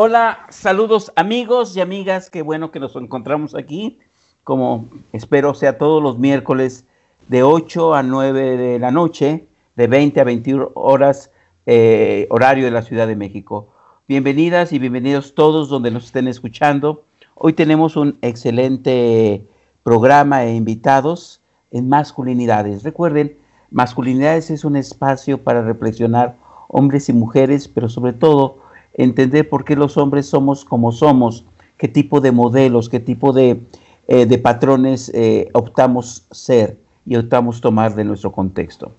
Hola, saludos amigos y amigas, qué bueno que nos encontramos aquí, como espero sea todos los miércoles de 8 a 9 de la noche, de 20 a 21 horas, eh, horario de la Ciudad de México. Bienvenidas y bienvenidos todos donde nos estén escuchando. Hoy tenemos un excelente programa e invitados en masculinidades. Recuerden, masculinidades es un espacio para reflexionar hombres y mujeres, pero sobre todo entender por qué los hombres somos como somos, qué tipo de modelos, qué tipo de, eh, patrones eh, optamos ser y optamos tomar de nuestro contexto.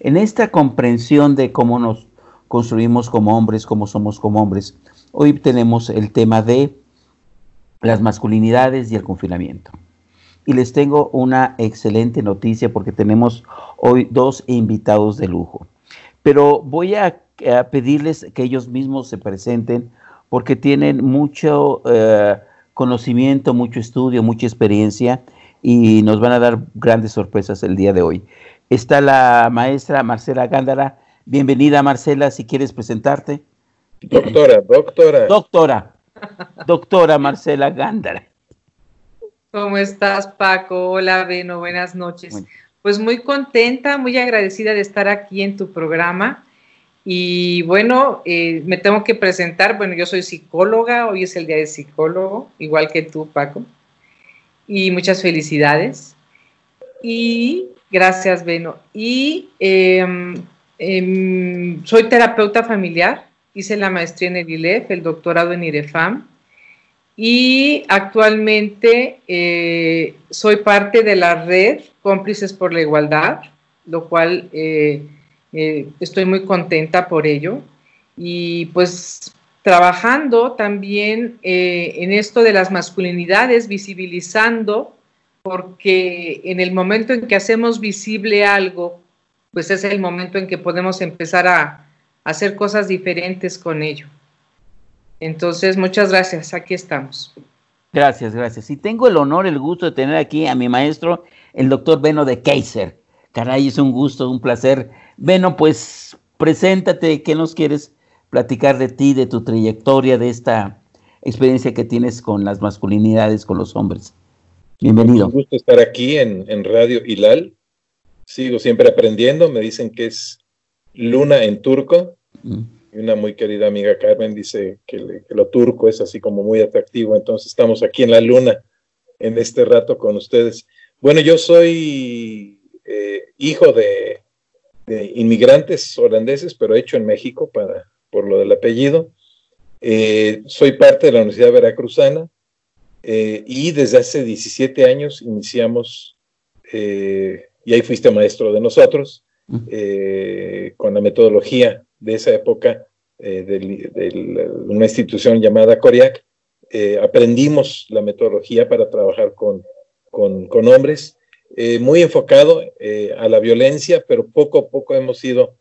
En esta comprensión de cómo nos construimos como hombres, como somos como hombres. Hoy tenemos el tema de las masculinidades y el confinamiento. Y les tengo una excelente noticia porque tenemos hoy dos invitados de lujo. Pero voy a, pedirles que ellos mismos se presenten porque tienen mucho eh, conocimiento, mucho estudio, mucha experiencia y nos van a dar grandes sorpresas el día de hoy. Está la maestra Marcela Gándara, Bienvenida Marcela, si quieres presentarte. Doctora, doctora. Doctora, doctora Marcela Gándara. ¿Cómo estás, Paco? Hola, Beno, buenas noches. Pues muy contenta, muy agradecida de estar aquí en tu programa. Y bueno, eh, me tengo que presentar. Bueno, yo soy psicóloga, hoy es el día de psicólogo, igual que tú, Paco. Y muchas felicidades. Y gracias, Beno. Y em, Em, soy terapeuta familiar, hice la maestría en el ILEF, el doctorado en IREFAM y actualmente eh, soy parte de la red Cómplices por la Igualdad, lo cual eh, eh, estoy muy contenta por ello. Y pues trabajando también en esto de las masculinidades, visibilizando, porque en el momento en que hacemos visible algo pues es el momento en que podemos empezar a, hacer cosas diferentes con ello. Entonces, muchas gracias, aquí estamos. Gracias, gracias. Y tengo el honor, el gusto de tener aquí a mi maestro, el doctor Beno de Kaiser. Caray, es un gusto, un placer. Beno, pues preséntate, ¿qué nos quieres platicar de ti, de tu trayectoria, de esta experiencia que tienes con las masculinidades, con los hombres? Bienvenido. Un gusto estar aquí en, en Radio Hilal sigo siempre aprendiendo. Me dicen que es luna en turco. Mm. Y una muy querida amiga Carmen dice que, lo turco es así como muy atractivo. Entonces estamos aquí en la luna en este rato con ustedes. Bueno, yo soy eh, hijo de, inmigrantes holandeses, pero hecho en México para, por lo del apellido. Eh, soy parte de la Universidad Veracruzana eh, y desde hace 17 años iniciamos y ahí fuiste maestro de nosotros, eh, con la metodología de esa época eh, de, una institución llamada CORIAC. Eh, aprendimos la metodología para trabajar con, con, hombres, muy enfocado a la violencia, pero poco a poco hemos ido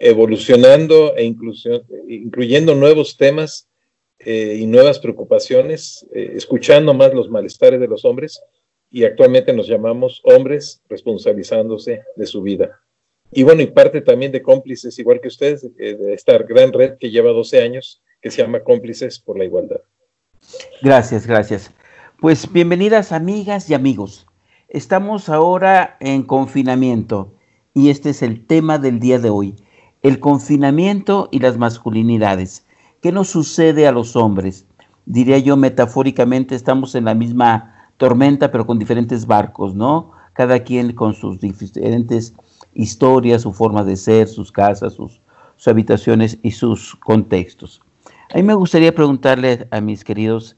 evolucionando e incluyendo nuevos temas y nuevas preocupaciones, escuchando más los malestares de los hombres y actualmente nos llamamos hombres responsabilizándose de su vida. Y bueno, y parte también de cómplices, igual que ustedes, de esta gran red que lleva 12 años, que se llama Cómplices por la Igualdad. Gracias, gracias. Pues bienvenidas amigas y amigos. Estamos ahora en confinamiento y este es el tema del día de hoy, el confinamiento y las masculinidades. ¿Qué nos sucede a los hombres? Diría yo metafóricamente, estamos en la misma tormenta, pero con diferentes barcos, ¿no? Cada quien con sus diferentes historias, su forma de ser, sus casas, sus, habitaciones y sus contextos. A mí me gustaría preguntarle a mis queridos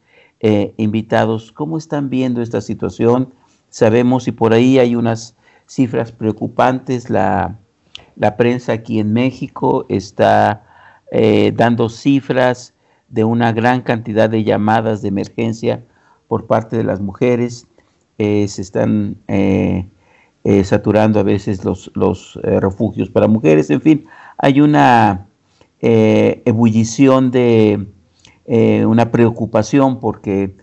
eh, invitados cómo están viendo esta situación. Sabemos y por ahí hay unas cifras preocupantes. La, prensa aquí en México está eh, dando cifras de una gran cantidad de llamadas de emergencia por parte de las mujeres, eh, se están saturando a veces los, los refugios para mujeres, en fin, hay una ebullición de una preocupación porque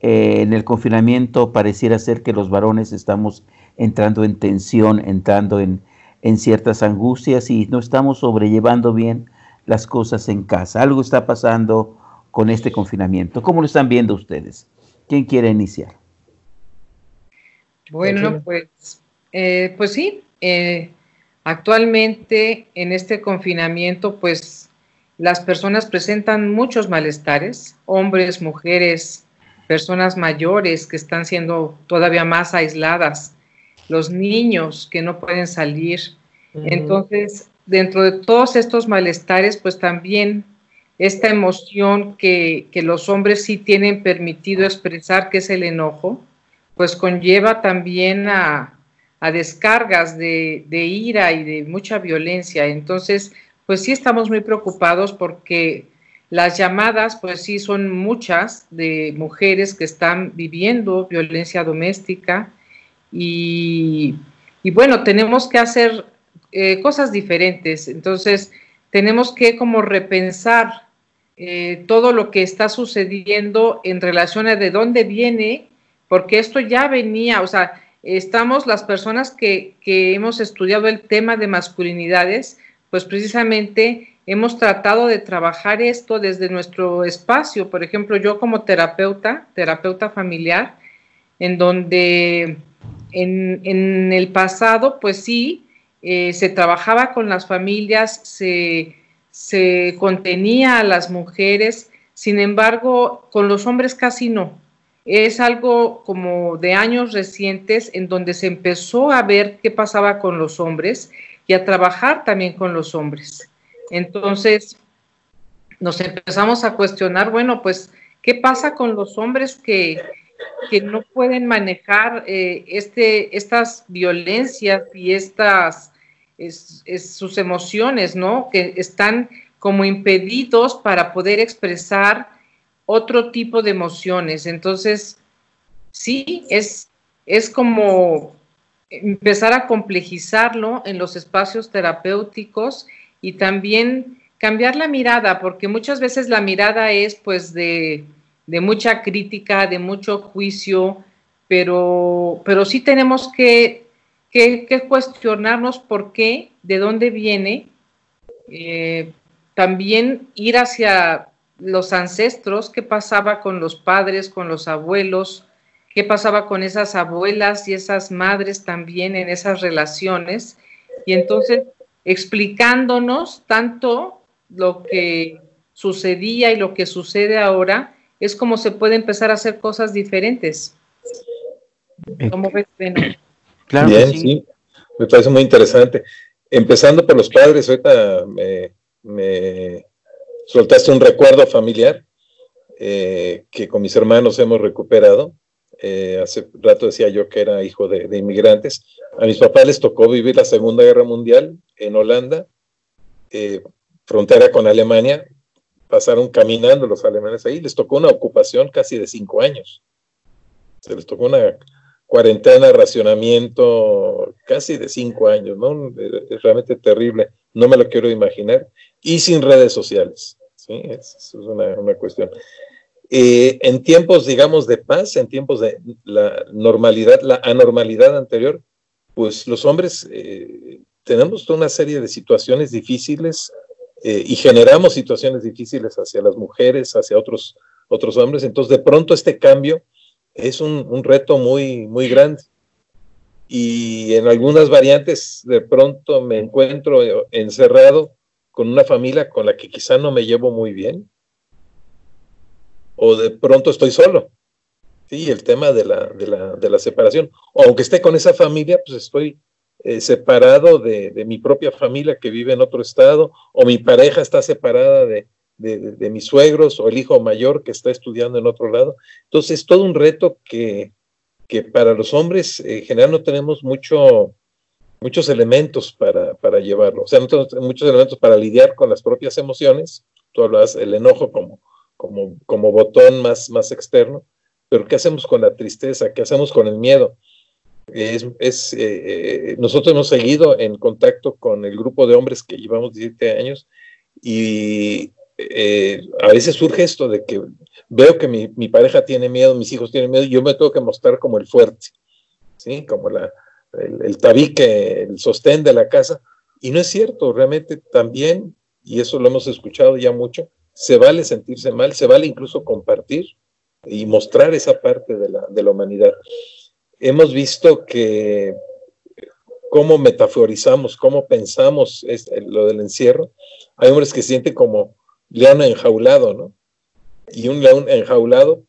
en el confinamiento pareciera ser que los varones estamos entrando en tensión, entrando en, en ciertas angustias y no estamos sobrellevando bien las cosas en casa. Algo está pasando con este confinamiento. ¿Cómo lo están viendo ustedes? ¿Quién quiere iniciar? Bueno, pues, eh, pues sí, eh, actualmente en este confinamiento, pues las personas presentan muchos malestares, hombres, mujeres, personas mayores que están siendo todavía más aisladas, los niños que no pueden salir. Entonces, dentro de todos estos malestares, pues también esta emoción que, los hombres sí tienen permitido expresar, que es el enojo, pues conlleva también a, descargas de, de, ira y de mucha violencia. Entonces, pues sí estamos muy preocupados porque las llamadas, pues sí, son muchas de mujeres que están viviendo violencia doméstica y, bueno, tenemos que hacer eh, cosas diferentes. Entonces, tenemos que como repensar eh, todo lo que está sucediendo en relación a de dónde viene, porque esto ya venía, o sea, estamos las personas que, que hemos estudiado el tema de masculinidades, pues precisamente hemos tratado de trabajar esto desde nuestro espacio. Por ejemplo, yo como terapeuta, terapeuta familiar, en donde en, el pasado, pues sí, eh, se trabajaba con las familias, se, se contenía a las mujeres, sin embargo, con los hombres casi no. Es algo como de años recientes en donde se empezó a ver qué pasaba con los hombres y a trabajar también con los hombres. Entonces, nos empezamos a cuestionar, bueno, pues, ¿qué pasa con los hombres que, no pueden manejar eh, este, estas violencias y estas sus emociones, ¿no? Que están como impedidos para poder expresar otro tipo de emociones. Entonces, sí, es, es como empezar a complejizarlo en los espacios terapéuticos y también cambiar la mirada, porque muchas veces la mirada es pues de, mucha crítica, de mucho juicio, pero, pero sí tenemos que, cuestionarnos por qué, de dónde viene, eh, también ir hacia los ancestros, qué pasaba con los padres, con los abuelos, qué pasaba con esas abuelas y esas madres también en esas relaciones. Y entonces explicándonos tanto lo que sucedía y lo que sucede ahora, es como se puede empezar a hacer cosas diferentes. ¿Cómo ves, Claro Bien, sí. me parece muy interesante. Empezando por los padres, ahorita me, soltaste un recuerdo familiar eh, que con mis hermanos hemos recuperado. Eh, hace rato decía yo que era hijo de, inmigrantes. A mis papás les tocó vivir la Segunda Guerra Mundial en Holanda, eh, frontera con Alemania. Pasaron caminando los alemanes ahí. Les tocó una ocupación casi de cinco años. Se les tocó una cuarentena, racionamiento casi de cinco años, ¿no? Es realmente terrible. No me lo quiero imaginar. Y sin redes sociales. ¿sí? Es, una, una cuestión. Eh, en tiempos, digamos, de paz, en tiempos de la normalidad, la anormalidad anterior, pues los hombres eh, tenemos una serie de situaciones difíciles eh, y generamos situaciones difíciles hacia las mujeres, hacia otros, otros hombres. Entonces, de pronto este cambio es un, un reto muy, muy grande. Y en algunas variantes, de pronto me encuentro encerrado con una familia con la que quizá no me llevo muy bien, o de pronto estoy solo. Sí, el tema de la, de la, de la separación. O aunque esté con esa familia, pues estoy eh, separado de, de, mi propia familia que vive en otro estado, o mi pareja está separada de, de, mis suegros, o el hijo mayor que está estudiando en otro lado. Entonces, es todo un reto que, que para los hombres en general no tenemos mucho, muchos elementos para, para llevarlo. O sea, no tenemos muchos elementos para lidiar con las propias emociones. Tú hablas el enojo como como, como botón más, más externo, pero ¿qué hacemos con la tristeza? ¿Qué hacemos con el miedo? Es, es eh, nosotros hemos seguido en contacto con el grupo de hombres que llevamos 17 años y eh, a veces surge esto de que veo que mi, mi, pareja tiene miedo, mis hijos tienen miedo, yo me tengo que mostrar como el fuerte, ¿sí? Como la, el, el tabique, el sostén de la casa. Y no es cierto, realmente también y eso lo hemos escuchado ya mucho, se vale sentirse mal, se vale incluso compartir y mostrar esa parte de la, de la humanidad. Hemos visto que cómo metaforizamos, cómo pensamos lo del encierro. Hay hombres que sienten como león enjaulado, ¿no? Y un león enjaulado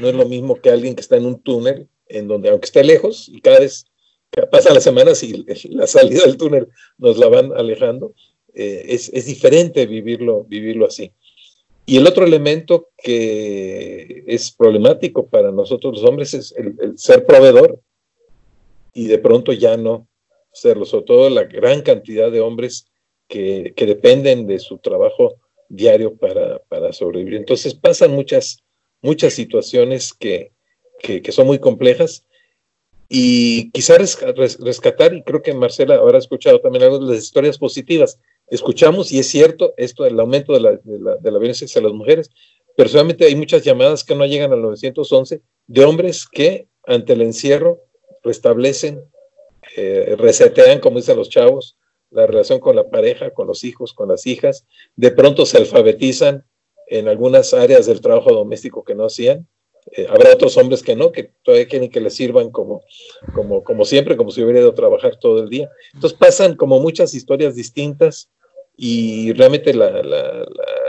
no es lo mismo que alguien que está en un túnel, en donde aunque esté lejos, y cada vez pasa las semanas y la salida del túnel nos la van alejando, eh, es, es, diferente vivirlo, vivirlo así. Y el otro elemento que es problemático para nosotros los hombres es el, ser proveedor y de pronto ya no serlo, sobre todo la gran cantidad de hombres que, que dependen de su trabajo diario para, para, sobrevivir. Entonces pasan muchas, muchas situaciones que, que, son muy complejas y quizás rescatar, y creo que Marcela habrá escuchado también algo de las historias positivas. Escuchamos, y es cierto, esto del aumento de la, de la, violencia hacia las mujeres, pero solamente hay muchas llamadas que no llegan al 911 de hombres que ante el encierro restablecen, eh, resetean, como dicen los chavos, la relación con la pareja, con los hijos, con las hijas, de pronto se alfabetizan en algunas áreas del trabajo doméstico que no hacían, eh, habrá otros hombres que no, que todavía quieren que les sirvan como, como, como siempre, como si hubiera ido a trabajar todo el día. Entonces pasan como muchas historias distintas y realmente la, la,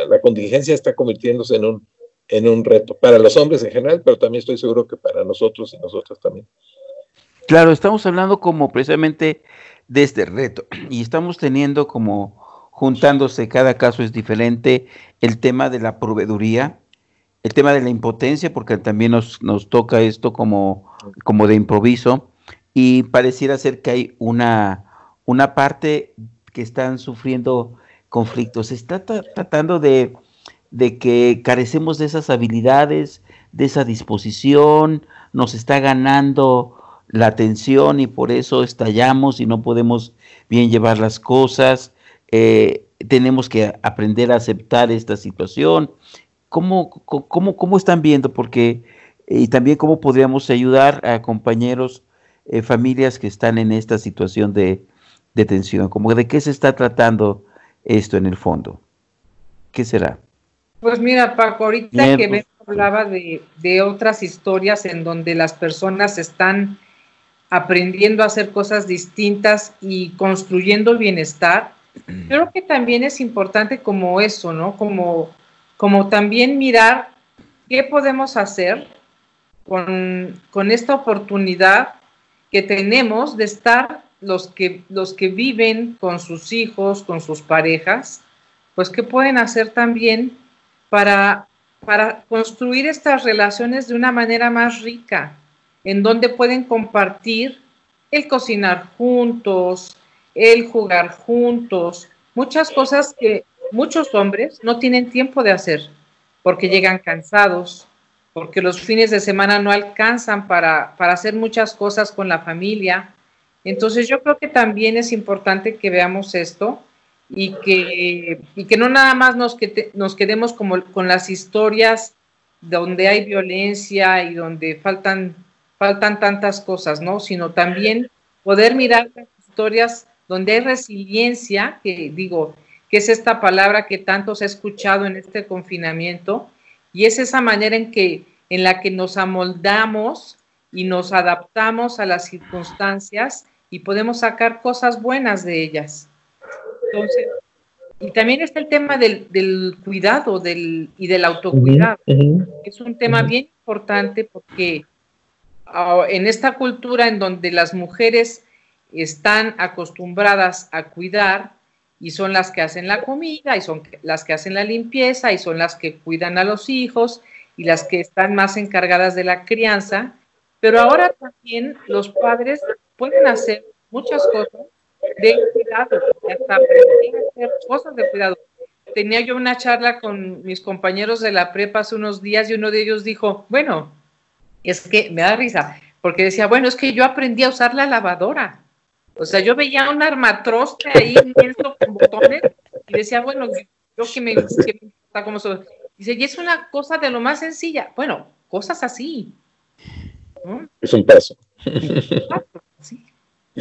la, contingencia está convirtiéndose en un, en un reto para los hombres en general, pero también estoy seguro que para nosotros y nosotras también. Claro, estamos hablando como precisamente de este reto y estamos teniendo como juntándose, cada caso es diferente, el tema de la proveeduría, el tema de la impotencia, porque también nos, nos toca esto como, como de improviso, y pareciera ser que hay una, una parte que están sufriendo conflictos. Se está tratando de, de que carecemos de esas habilidades, de esa disposición, nos está ganando la atención y por eso estallamos y no podemos bien llevar las cosas. Eh, tenemos que aprender a aceptar esta situación ¿Cómo, cómo, cómo están viendo? Porque, y también cómo podríamos ayudar a compañeros, eh, familias que están en esta situación de, de tensión. Como ¿De qué se está tratando esto en el fondo? ¿Qué será? Pues mira, Paco, ahorita que me hablaba de, de, otras historias en donde las personas están aprendiendo a hacer cosas distintas y construyendo bienestar, creo que también es importante como eso, ¿no? Como como también mirar qué podemos hacer con, esta oportunidad que tenemos de estar los que, los que viven con sus hijos, con sus parejas, pues qué pueden hacer también para, para construir estas relaciones de una manera más rica, en donde pueden compartir el cocinar juntos, el jugar juntos, muchas cosas que muchos hombres no tienen tiempo de hacer porque llegan cansados, porque los fines de semana no alcanzan para, hacer muchas cosas con la familia. Entonces yo creo que también es importante que veamos esto y que, y que no nada más nos, que nos quedemos como con las historias donde hay violencia y donde faltan, faltan tantas cosas, ¿no? Sino también poder mirar las historias donde hay resiliencia, que digo, que es esta palabra que tanto se ha escuchado en este confinamiento, y es esa manera en, que, en la que nos amoldamos y nos adaptamos a las circunstancias y podemos sacar cosas buenas de ellas. Entonces, y también está el tema del, cuidado del, y del autocuidado. Es un tema bien importante porque ah, en esta cultura en donde las mujeres están acostumbradas a cuidar, y son las que hacen la comida y son las que hacen la limpieza y son las que cuidan a los hijos y las que están más encargadas de la crianza. Pero ahora también los padres pueden hacer muchas cosas de cuidado, hasta hacer cosas de cuidado. Tenía yo una charla con mis compañeros de la prepa hace unos días y uno de ellos dijo, bueno, es que me da risa, porque decía, bueno, es que yo aprendí a usar la lavadora. O sea, yo veía un armatroste ahí inmenso con botones y decía, bueno, yo que me, que me está como eso. Dice, y es una cosa de lo más sencilla. Bueno, cosas así. Es un paso.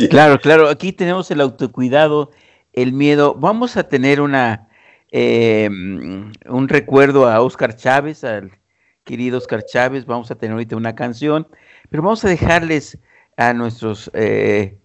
Claro, claro, aquí tenemos el autocuidado, el miedo. Vamos a tener una em, un recuerdo a Oscar Chávez, al querido Oscar Chávez. Vamos a tener ahorita una canción, pero vamos a dejarles a nuestros, eh,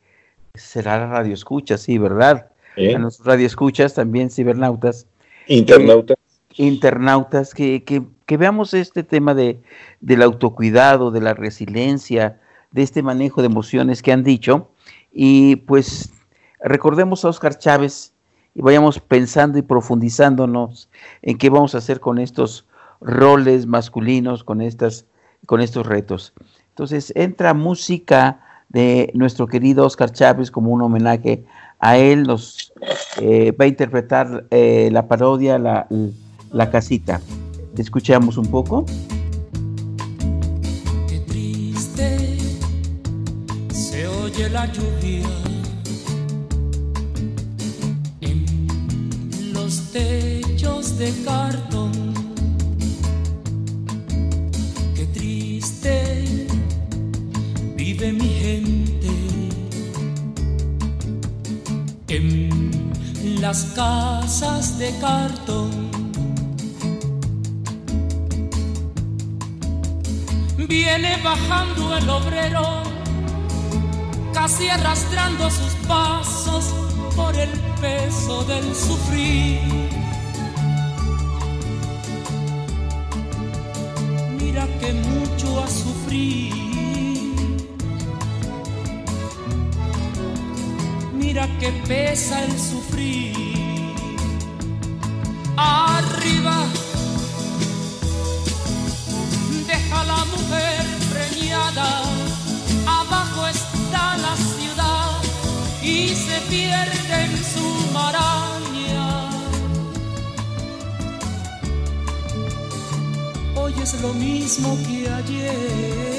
será radio escuchas, sí, ¿verdad? A nuestros radio escuchas, también cibernautas. Internautas. internautas, que, que, veamos este tema de, del autocuidado, de la resiliencia, de este manejo de emociones que han dicho. Y pues recordemos a Oscar Chávez y vayamos pensando y profundizándonos en qué vamos a hacer con estos roles masculinos, con, estas, con estos retos. Entonces entra música de nuestro querido Oscar Chávez como un homenaje a él. Nos eh, va a interpretar eh, la parodia la, la casita. Escuchamos un poco. Qué triste se oye la lluvia en los techos de cartón. Vive mi gente en las casas de cartón. Viene bajando el obrero, casi arrastrando sus pasos por el peso del sufrir. Mira que mucho ha sufrido. Que pesa el sufrir. Arriba deja la mujer preñada, abajo está la ciudad y se pierde en su maraña. Hoy es lo mismo que ayer,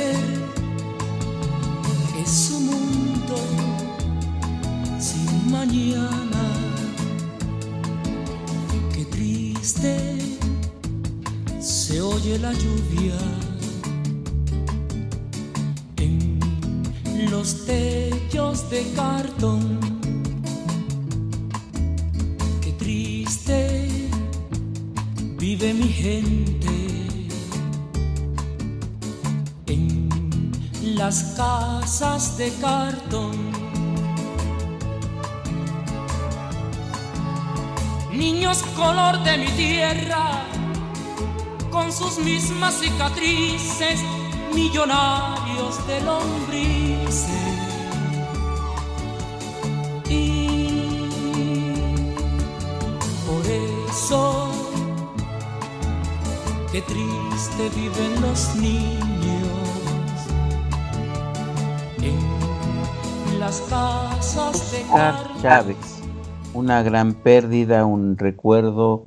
mañana. Qué triste se oye la lluvia en los techos de cartón. Qué triste vive mi gente en las casas de cartón. Niños color de mi tierra con sus mismas cicatrices, millonarios de lombrices. Y por eso, qué triste viven los niños en las casas de Chávez, una gran pérdida, un recuerdo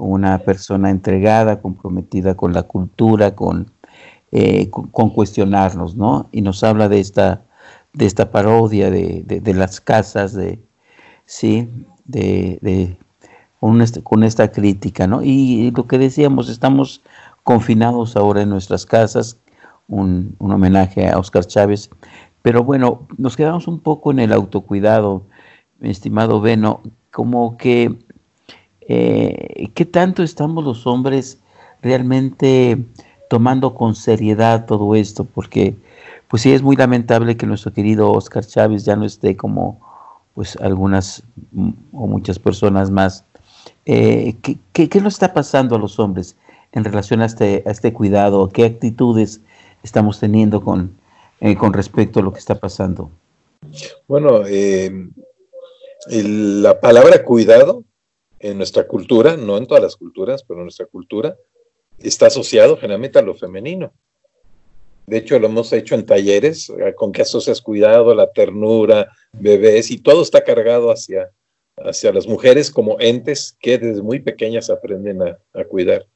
una persona entregada, comprometida con la cultura, con, eh, con, cuestionarnos, ¿no? Y nos habla de esta, de esta parodia de, de, las casas, de, sí, de, con, este, con, esta crítica, ¿no? Y, lo que decíamos, estamos confinados ahora en nuestras casas, un, un homenaje a Oscar Chávez, pero bueno, nos quedamos un poco en el autocuidado, mi estimado Beno, como que eh, ¿qué tanto estamos los hombres realmente tomando con seriedad todo esto? Porque pues sí es muy lamentable que nuestro querido Oscar Chávez ya no esté como pues algunas mm, o muchas personas más. Eh, ¿qué, qué, nos está pasando a los hombres en relación a este, a este cuidado? ¿Qué actitudes estamos teniendo con, eh, con respecto a lo que está pasando? Bueno, la palabra cuidado en nuestra cultura, no en todas las culturas, pero en nuestra cultura, está asociado generalmente a lo femenino. De hecho, lo hemos hecho en talleres, eh, con que asocias cuidado, la ternura, bebés, y todo está cargado hacia, hacia las mujeres como entes que desde muy pequeñas aprenden a, cuidar.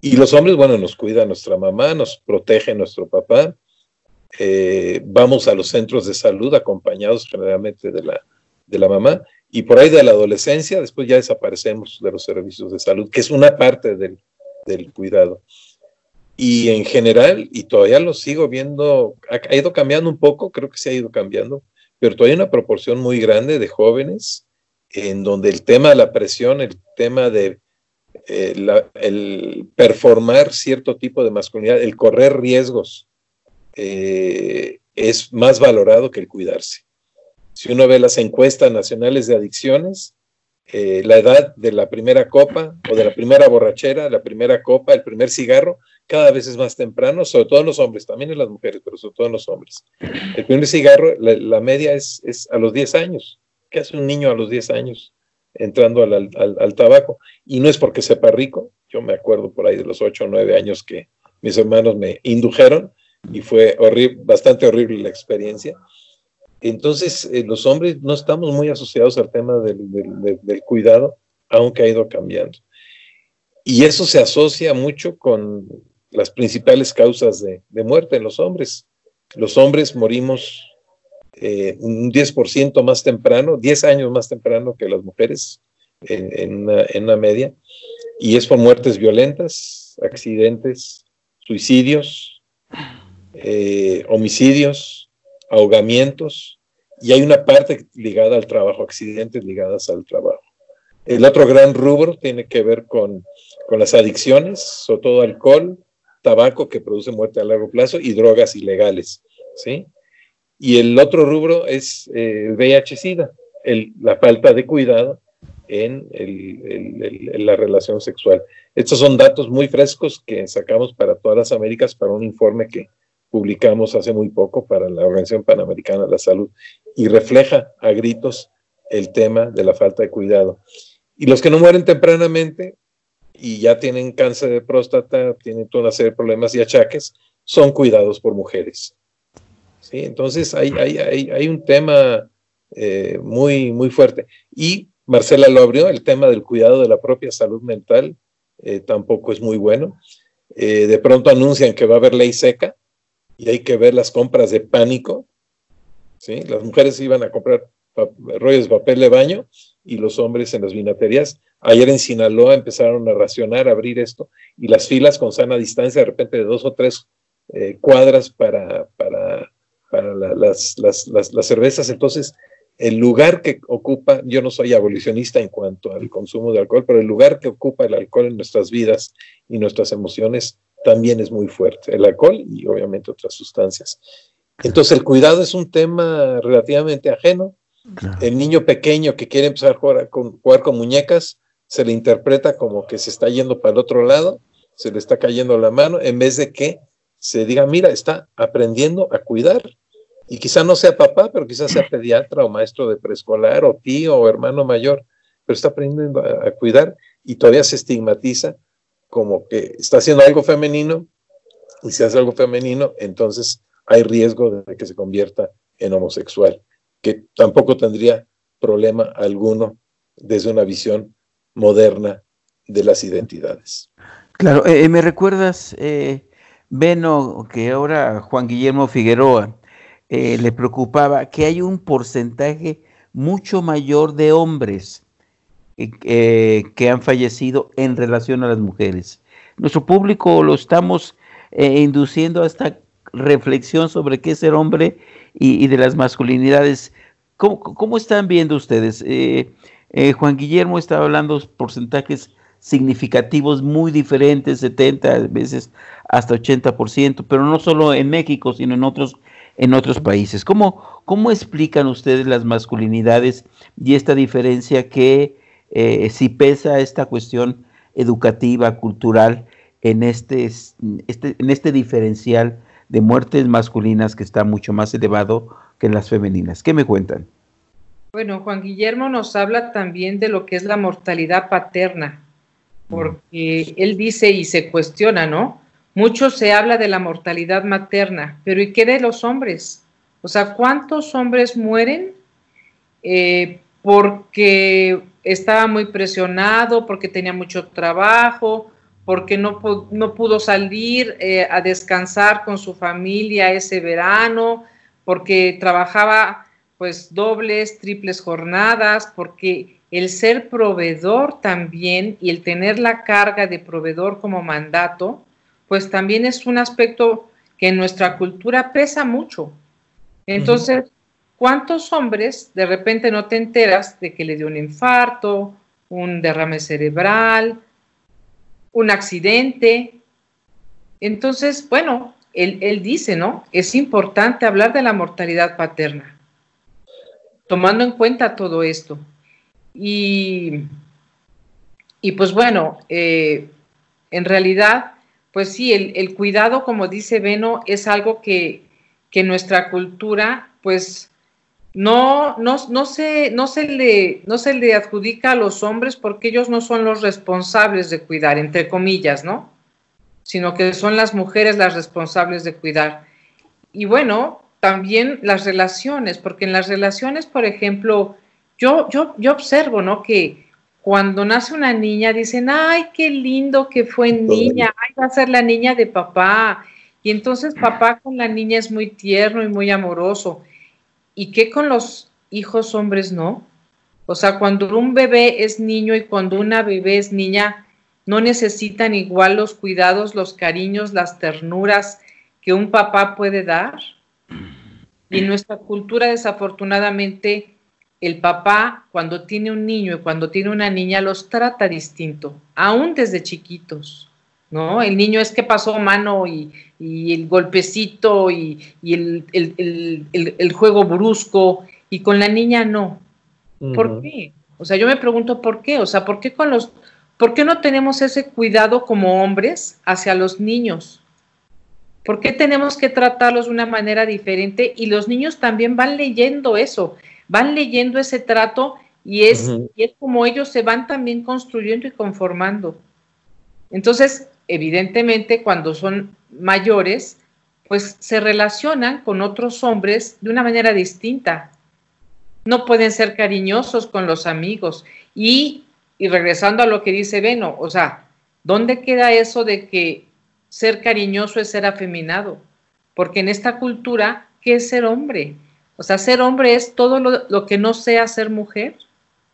Y los hombres, bueno, nos cuida nuestra mamá, nos protege nuestro papá. Eh, vamos a los centros de salud acompañados generalmente de la, de la mamá y por ahí de la adolescencia, después ya desaparecemos de los servicios de salud, que es una parte del, cuidado. Y en general, y todavía lo sigo viendo, ha, ido cambiando un poco, creo que se ha ido cambiando, pero todavía hay una proporción muy grande de jóvenes en donde el tema de la presión, el tema de eh, el performar cierto tipo de masculinidad, el correr riesgos, eh, es más valorado que el cuidarse. Si uno ve las encuestas nacionales de adicciones, eh, la edad de la primera copa o de la primera borrachera, la primera copa, el primer cigarro, cada vez es más temprano, sobre todo en los hombres, también en las mujeres, pero sobre todo en los hombres. El primer cigarro, la, media es, a los 10 años. ¿Qué hace un niño a los 10 años entrando al, al, al, tabaco? Y no es porque sepa rico, yo me acuerdo por ahí de los 8 o 9 años que mis hermanos me indujeron y fue horrible, bastante horrible la experiencia entonces, eh, los hombres no estamos muy asociados al tema del, cuidado, aunque ha ido cambiando. Y eso se asocia mucho con las principales causas de, muerte en los hombres. Los hombres morimos eh, un 10% más temprano, 10 años más temprano que las mujeres en, una, media, y es por muertes violentas, accidentes, suicidios, eh, homicidios, ahogamientos, y hay una parte ligada al trabajo, accidentes ligadas al trabajo. El otro gran rubro tiene que ver con, las adicciones, sobre todo alcohol, tabaco que produce muerte a largo plazo y drogas ilegales, ¿sí? Y el otro rubro es eh, el VIH-Sida, la falta de cuidado en, en, la relación sexual. Estos son datos muy frescos que sacamos para todas las Américas para un informe que, publicamos hace muy poco para la Organización Panamericana de la Salud y refleja a gritos el tema de la falta de cuidado. Y los que no mueren tempranamente y ya tienen cáncer de próstata, tienen toda una serie de problemas y achaques, son cuidados por mujeres. ¿Sí? Entonces hay, hay, hay, un tema eh, muy, muy fuerte. Y Marcela lo abrió, el tema del cuidado de la propia salud mental eh, tampoco es muy bueno. Eh, de pronto anuncian que va a haber ley seca, y hay que ver las compras de pánico. ¿sí? Las mujeres iban a comprar rollos de papel de baño y los hombres en las vinaterías. Ayer en Sinaloa empezaron a racionar, abrir esto, y las filas con sana distancia, de repente de dos o tres eh, cuadras para, para, para las, las, las, cervezas. Entonces, el lugar que ocupa, yo no soy abolicionista en cuanto al consumo de alcohol, pero el lugar que ocupa el alcohol en nuestras vidas y nuestras emociones también es muy fuerte, el alcohol y obviamente otras sustancias. Entonces el cuidado es un tema relativamente ajeno. El niño pequeño que quiere empezar a jugar con, jugar con muñecas se le interpreta como que se está yendo para el otro lado, se le está cayendo la mano, en vez de que se diga, mira, está aprendiendo a cuidar. Y quizá no sea papá, pero quizás sea pediatra o maestro de preescolar o tío o hermano mayor, pero está aprendiendo a cuidar y todavía se estigmatiza como que está haciendo algo femenino y si hace algo femenino, entonces hay riesgo de que se convierta en homosexual, que tampoco tendría problema alguno desde una visión moderna de las identidades. Claro, eh, me recuerdas, eh, Beno, que ahora Juan Guillermo Figueroa eh, le preocupaba que hay un porcentaje mucho mayor de hombres eh, que han fallecido en relación a las mujeres. Nuestro público lo estamos eh, induciendo a esta reflexión sobre qué es ser hombre y, de las masculinidades. ¿Cómo, están viendo ustedes? Eh, Juan Guillermo estaba hablando porcentajes significativos muy diferentes, 70 veces hasta 80%, pero no solo en México, sino en otros, en otros países. ¿Cómo, ¿Cómo explican ustedes las masculinidades y esta diferencia que eh, si pesa esta cuestión educativa, cultural, en este, este, en este diferencial de muertes masculinas que está mucho más elevado que en las femeninas. ¿Qué me cuentan? Bueno, Juan Guillermo nos habla también de lo que es la mortalidad paterna, porque él dice y se cuestiona, ¿no? Mucho se habla de la mortalidad materna, pero ¿y qué de los hombres? O sea, ¿cuántos hombres mueren eh, porque estaba muy presionado, porque tenía mucho trabajo, porque no, no pudo salir eh, a descansar con su familia ese verano, porque trabajaba pues dobles, triples jornadas, porque el ser proveedor también y el tener la carga de proveedor como mandato, pues también es un aspecto que en nuestra cultura pesa mucho. Entonces, ¿cuántos hombres de repente no te enteras de que le dio un infarto, un derrame cerebral, un accidente? Entonces, bueno, él, dice, ¿no? Es importante hablar de la mortalidad paterna, tomando en cuenta todo esto. Y, y pues bueno, eh, en realidad, pues sí, el, cuidado, como dice Beno, es algo que, que nuestra cultura, pues, no, no, no, se, no, se le, no se le adjudica a los hombres porque ellos no son los responsables de cuidar, entre comillas, ¿no? sino que son las mujeres las responsables de cuidar. Y bueno, también las relaciones, porque en las relaciones, por ejemplo, yo, yo, yo observo, ¿no? Que cuando nace una niña dicen, ay, qué lindo que fue niña, ay, va a ser la niña de papá. Y entonces papá con la niña es muy tierno y muy amoroso. ¿Y qué con los hijos hombres no? O sea, cuando un bebé es niño y cuando una bebé es niña, no necesitan igual los cuidados, los cariños, las ternuras que un papá puede dar. Y en nuestra cultura, desafortunadamente, el papá, cuando tiene un niño y cuando tiene una niña, los trata distinto, aún desde chiquitos. ¿No? El niño es que pasó mano y, el golpecito y, el, juego brusco, y con la niña no. ¿Por qué? O sea, yo me pregunto por qué. O sea, ¿por qué con los ¿Por qué no tenemos ese cuidado como hombres hacia los niños? ¿Por qué tenemos que tratarlos de una manera diferente? Y los niños también van leyendo eso, van leyendo ese trato y es, y es como ellos se van también construyendo y conformando. Entonces, evidentemente, cuando son mayores, pues se relacionan con otros hombres de una manera distinta. No pueden ser cariñosos con los amigos y y regresando a lo que dice Beno, o sea, ¿dónde queda eso de que ser cariñoso es ser afeminado? Porque en esta cultura, ¿qué es ser hombre? O sea, ser hombre es todo lo, que no sea ser mujer.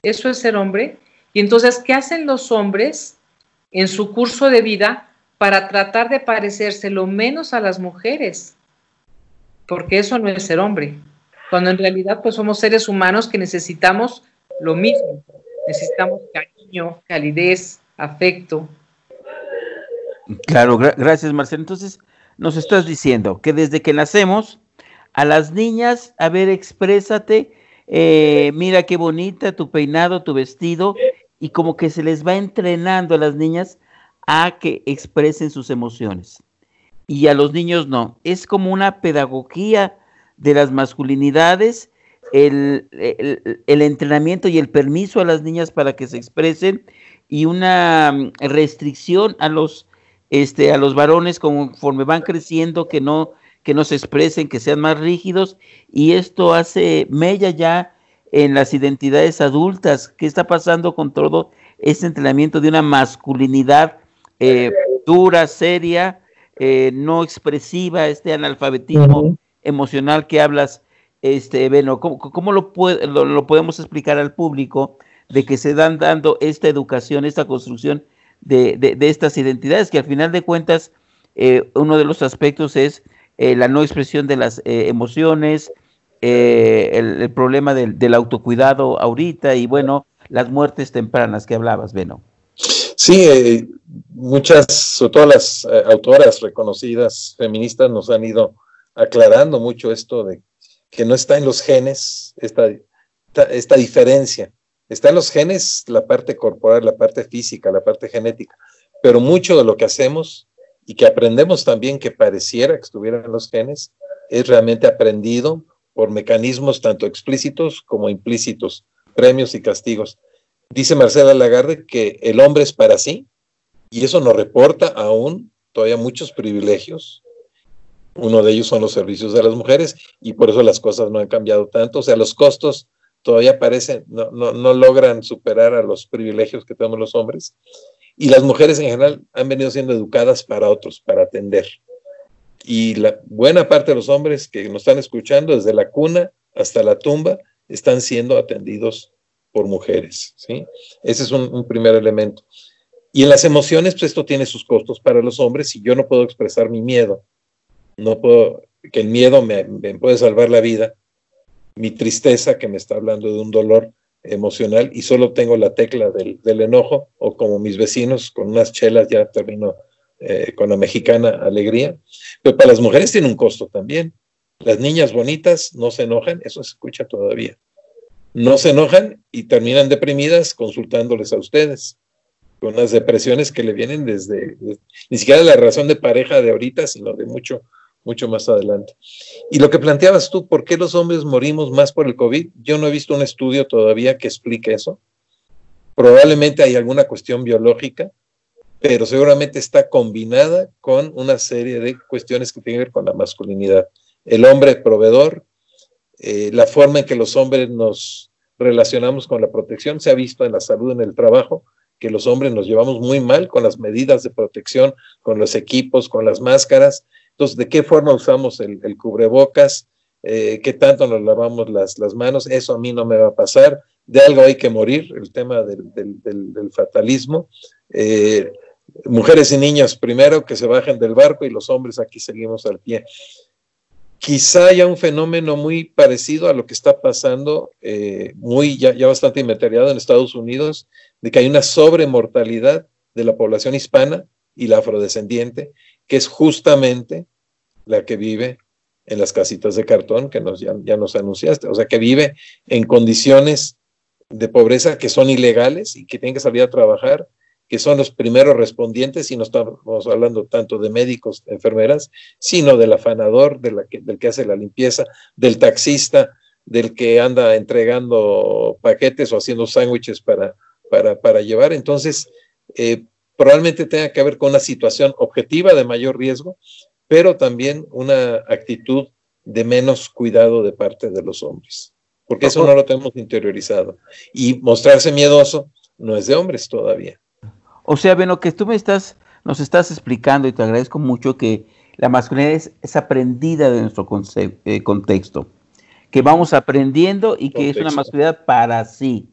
Eso es ser hombre. Y entonces, ¿qué hacen los hombres en su curso de vida para tratar de parecerse lo menos a las mujeres? Porque eso no es ser hombre. Cuando en realidad pues somos seres humanos que necesitamos lo mismo. Necesitamos cariño, calidez, afecto. Claro, gracias Marcelo. Entonces, nos estás diciendo que desde que nacemos, a las niñas, a ver, exprésate, eh, mira qué bonita tu peinado, tu vestido, y como que se les va entrenando a las niñas a que expresen sus emociones. Y a los niños no. Es como una pedagogía de las masculinidades el, entrenamiento y el permiso a las niñas para que se expresen y una mm, restricción a los este a los varones conforme van creciendo que no que no se expresen, que sean más rígidos y esto hace mella ya en las identidades adultas. ¿Qué está pasando con todo este entrenamiento de una masculinidad eh, dura, seria, eh, no expresiva, este analfabetismo emocional que hablas este, bueno, ¿cómo, lo, lo, podemos explicar al público de que se dan dando esta educación, esta construcción de, estas identidades, que al final de cuentas eh, uno de los aspectos es eh, la no expresión de las eh, emociones, el, problema del, autocuidado ahorita y bueno, las muertes tempranas que hablabas, Beno. Sí, muchas, sobre todo las autoras reconocidas feministas nos han ido aclarando mucho esto de que no está en los genes esta, esta diferencia. Está en los genes la parte corporal, la parte física, la parte genética, pero mucho de lo que hacemos y que aprendemos también que pareciera que estuviera en los genes es realmente aprendido por mecanismos tanto explícitos como implícitos, premios y castigos. Dice Marcela Lagarde que el hombre es para sí y eso nos reporta aún todavía muchos privilegios uno de ellos son los servicios de las mujeres y por eso las cosas no han cambiado tanto. O sea, los costos todavía parecen, no, no, logran superar a los privilegios que tenemos los hombres. Y las mujeres en general han venido siendo educadas para otros, para atender. Y la buena parte de los hombres que nos están escuchando, desde la cuna hasta la tumba, están siendo atendidos por mujeres. ¿sí? Ese es un, primer elemento. Y en las emociones, pues esto tiene sus costos para los hombres. Si yo no puedo expresar mi miedo, no puedo, que el miedo me, puede salvar la vida, mi tristeza que me está hablando de un dolor emocional y solo tengo la tecla del, enojo o como mis vecinos con unas chelas ya termino eh, con la mexicana alegría. Pero para las mujeres tiene un costo también. Las niñas bonitas no se enojan, eso se escucha todavía. No se enojan y terminan deprimidas consultándoles a ustedes con unas depresiones que le vienen desde, ni siquiera la relación de pareja de ahorita, sino de mucho, mucho más adelante. Y lo que planteabas tú, ¿por qué los hombres morimos más por el COVID? Yo no he visto un estudio todavía que explique eso. Probablemente hay alguna cuestión biológica, pero seguramente está combinada con una serie de cuestiones que tienen que ver con la masculinidad. El hombre proveedor, eh, la forma en que los hombres nos relacionamos con la protección, se ha visto en la salud en el trabajo, que los hombres nos llevamos muy mal con las medidas de protección, con los equipos, con las máscaras. Entonces, ¿de qué forma usamos el, cubrebocas? Eh, ¿Qué tanto nos lavamos las, las, manos? Eso a mí no me va a pasar. De algo hay que morir, el tema del, del, fatalismo. Eh, mujeres y niños primero que se bajen del barco y los hombres aquí seguimos al pie. Quizá haya un fenómeno muy parecido a lo que está pasando, eh, muy ya, ya, bastante inventoriado en Estados Unidos, de que hay una sobremortalidad de la población hispana y la afrodescendiente, que es justamente la que vive en las casitas de cartón que nos, ya, ya nos anunciaste, o sea, que vive en condiciones de pobreza que son ilegales y que tienen que salir a trabajar que son los primeros respondientes, y no estamos hablando tanto de médicos, enfermeras, sino del afanador, de la del que hace la limpieza, del taxista, del que anda entregando paquetes o haciendo sándwiches para, para, para, llevar. Entonces, eh, probablemente tenga que ver con una situación objetiva de mayor riesgo, pero también una actitud de menos cuidado de parte de los hombres, porque eso no lo tenemos interiorizado. Y mostrarse miedoso no es de hombres todavía. O sea, bueno, que tú me estás, nos estás explicando y te agradezco mucho que la masculinidad es, aprendida de nuestro eh, contexto, que vamos aprendiendo y que es una masculinidad para sí.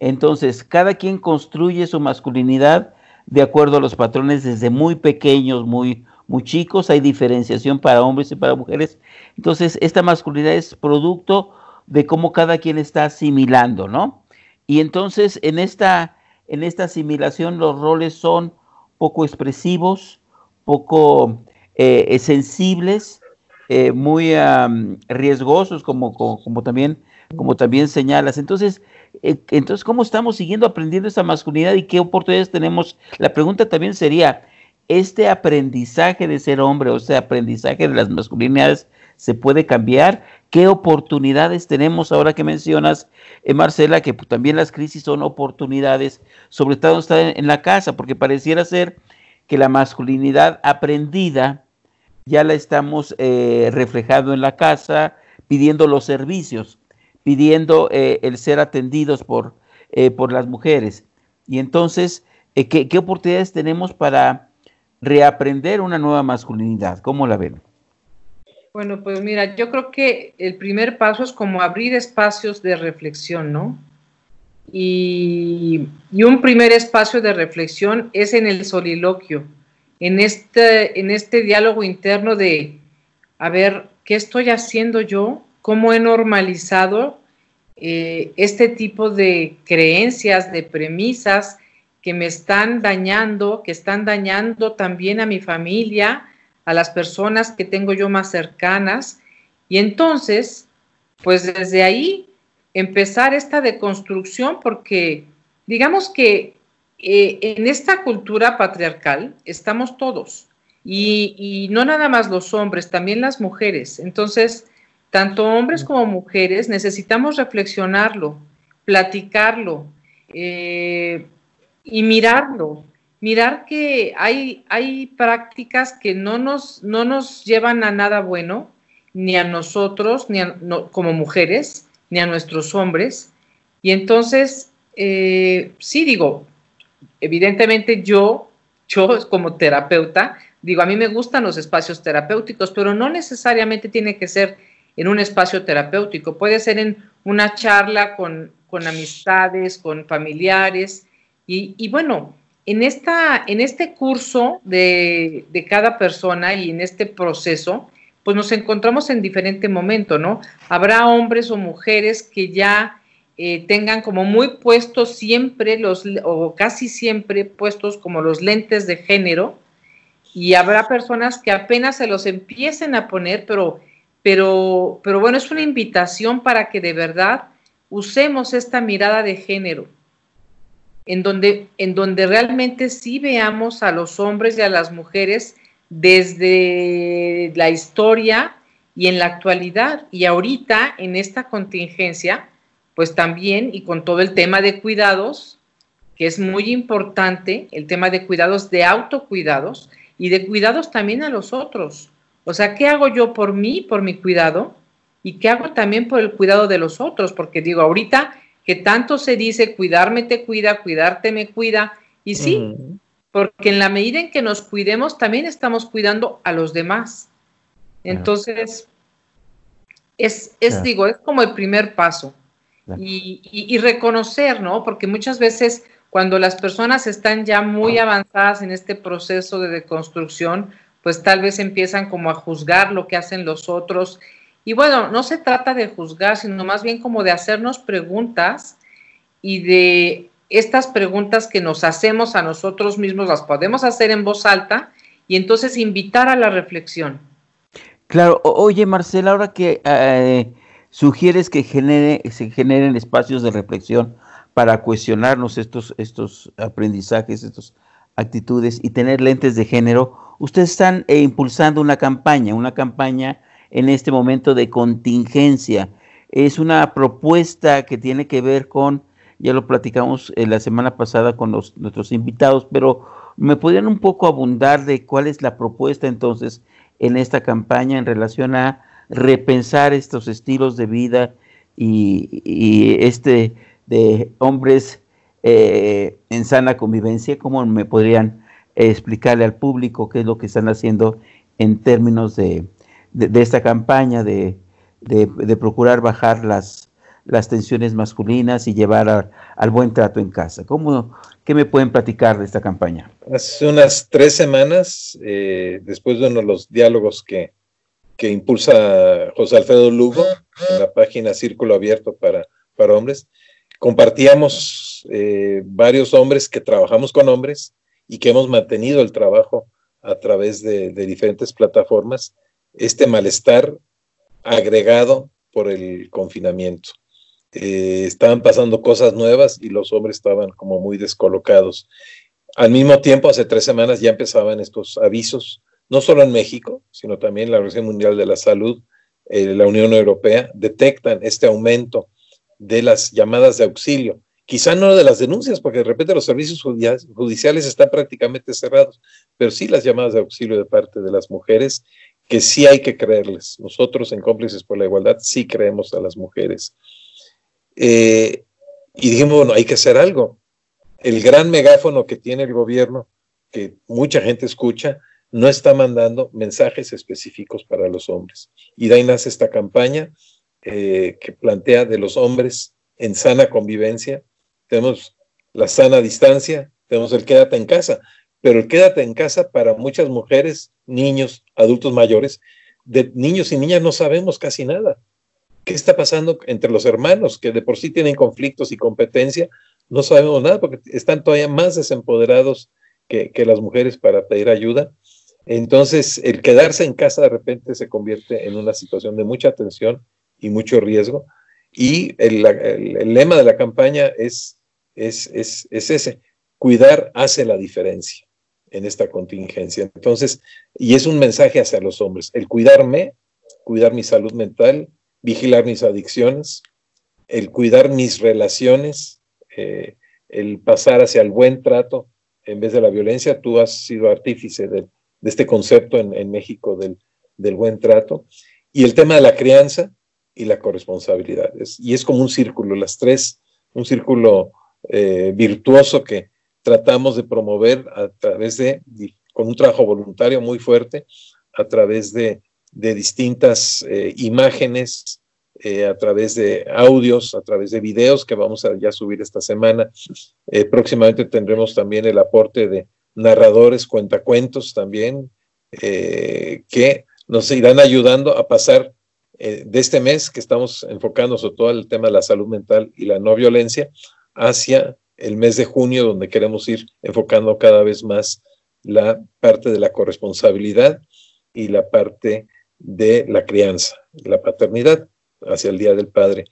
Entonces, cada quien construye su masculinidad de acuerdo a los patrones desde muy pequeños, muy, muy chicos, hay diferenciación para hombres y para mujeres. Entonces, esta masculinidad es producto de cómo cada quien está asimilando, ¿no? Y entonces, en esta en esta asimilación los roles son poco expresivos, poco eh, sensibles, eh, muy riesgosos, como, también, como también señalas. Entonces, eh, entonces, ¿cómo estamos siguiendo aprendiendo esta masculinidad y qué oportunidades tenemos? La pregunta también sería, ¿este aprendizaje de ser hombre o este aprendizaje de las masculinidades se puede cambiar? ¿Qué oportunidades tenemos ahora que mencionas, eh, Marcela, que pues, también las crisis son oportunidades, sobre todo estar en, la casa, porque pareciera ser que la masculinidad aprendida ya la estamos eh, reflejando en la casa, pidiendo los servicios, pidiendo eh, el ser atendidos por, por las mujeres. Y entonces, ¿qué, ¿qué oportunidades tenemos para reaprender una nueva masculinidad? ¿Cómo la ven? Bueno, pues mira, yo creo que el primer paso es como abrir espacios de reflexión, ¿no? Y, un primer espacio de reflexión es en el soliloquio, en este, en este diálogo interno de, a ver, ¿qué estoy haciendo yo? ¿Cómo he normalizado eh, este tipo de creencias, de premisas que me están dañando, que están dañando también a mi familia, a las personas que tengo yo más cercanas. Y entonces, pues desde ahí empezar esta deconstrucción porque digamos que eh, en esta cultura patriarcal estamos todos y, y, no nada más los hombres, también las mujeres. Entonces, tanto hombres como mujeres necesitamos reflexionarlo, platicarlo eh, y mirarlo mirar que hay, hay prácticas que no nos, no nos llevan a nada bueno, ni a nosotros, ni como mujeres, ni a nuestros hombres. Y entonces, eh, sí digo, evidentemente yo, yo como terapeuta, digo, a mí me gustan los espacios terapéuticos, pero no necesariamente tiene que ser en un espacio terapéutico, puede ser en una charla con, con amistades, con familiares. Y, y bueno, en, esta, en este curso de, cada persona y en este proceso, pues nos encontramos en diferente momento, ¿no? Habrá hombres o mujeres que ya eh, tengan como muy puestos siempre los, o casi siempre puestos como los lentes de género, y habrá personas que apenas se los empiecen a poner, pero, pero, pero bueno, es una invitación para que de verdad usemos esta mirada de género, en donde, en donde realmente sí veamos a los hombres y a las mujeres desde la historia y en la actualidad. Y ahorita, en esta contingencia, pues también, y con todo el tema de cuidados, que es muy importante, el tema de cuidados, de autocuidados y de cuidados también a los otros. O sea, ¿qué hago yo por mí, por mi cuidado? ¿Y qué hago también por el cuidado de los otros? Porque digo, ahorita que tanto se dice, cuidarme te cuida, cuidarte me cuida, y sí, porque en la medida en que nos cuidemos, también estamos cuidando a los demás. Entonces, es, es digo, es como el primer paso. Y, y, reconocer, ¿no? Porque muchas veces cuando las personas están ya muy avanzadas en este proceso de deconstrucción, pues tal vez empiezan como a juzgar lo que hacen los otros. Y bueno, no se trata de juzgar, sino más bien como de hacernos preguntas y de estas preguntas que nos hacemos a nosotros mismos las podemos hacer en voz alta y entonces invitar a la reflexión. Claro, oye Marcela, ahora que eh, sugieres que genere, se generen espacios de reflexión para cuestionarnos estos, estos aprendizajes, estas actitudes y tener lentes de género, ustedes están eh, impulsando una campaña, una campaña en este momento de contingencia. Es una propuesta que tiene que ver con ya lo platicamos eh, la semana pasada con nuestros invitados, pero me podrían un poco abundar de cuál es la propuesta entonces en esta campaña en relación a repensar estos estilos de vida y, este de hombres eh, en sana convivencia, ¿cómo me podrían explicarle al público qué es lo que están haciendo en términos de, esta campaña de, de procurar bajar las, las tensiones masculinas y llevar al buen trato en casa. ¿Cómo, ¿Qué me pueden platicar de esta campaña? Hace unas tres semanas, eh, después de uno de los diálogos que, que impulsa José Alfredo Lugo en la página Círculo Abierto para, para Hombres, compartíamos eh, varios hombres que trabajamos con hombres y que hemos mantenido el trabajo a través de, de diferentes plataformas, este malestar agregado por el confinamiento. Eh, estaban pasando cosas nuevas y los hombres estaban como muy descolocados. Al mismo tiempo, hace tres semanas ya empezaban estos avisos, no solo en México, sino también la Organización Mundial de la Salud, eh, la Unión Europea, detectan este aumento de las llamadas de auxilio. Quizá no de las denuncias, porque de repente los servicios judiciales están prácticamente cerrados, pero sí las llamadas de auxilio de parte de las mujeres, que sí hay que creerles. Nosotros en Cómplices por la Igualdad sí creemos a las mujeres. Eh, y dijimos, bueno, hay que hacer algo. El gran megáfono que tiene el gobierno, que mucha gente escucha, no está mandando mensajes específicos para los hombres. Y de ahí nace esta campaña eh, que plantea de los hombres en sana convivencia. Tenemos la sana distancia, tenemos el quédate en casa, pero el quédate en casa para muchas mujeres, niños, adultos mayores, de niños y niñas no sabemos casi nada. ¿Qué está pasando entre los hermanos que de por sí tienen conflictos y competencia? No sabemos nada porque están todavía más desempoderados que, las mujeres para pedir ayuda. Entonces, el quedarse en casa de repente se convierte en una situación de mucha tensión y mucho riesgo. Y el, lema de la campaña es, es, es, es, ese, cuidar hace la diferencia en esta contingencia. Entonces, y es un mensaje hacia los hombres, el cuidarme, cuidar mi salud mental, vigilar mis adicciones, el cuidar mis relaciones, eh, el pasar hacia el buen trato en vez de la violencia. Tú has sido artífice de, este concepto en, México del, buen trato. Y el tema de la crianza y la corresponsabilidad. y es como un círculo, las tres, un círculo eh, virtuoso que tratamos de promover a través de, con un trabajo voluntario muy fuerte, a través de de distintas eh, imágenes, eh, a través de audios, a través de videos que vamos a ya subir esta semana. Eh, próximamente tendremos también el aporte de narradores, cuentacuentos también, que nos irán ayudando a pasar de este mes que estamos enfocando sobre todo el tema de la salud mental y la no violencia hacia el mes de junio, donde queremos ir enfocando cada vez más la parte de la corresponsabilidad y la parte de la crianza, la paternidad hacia el Día del Padre.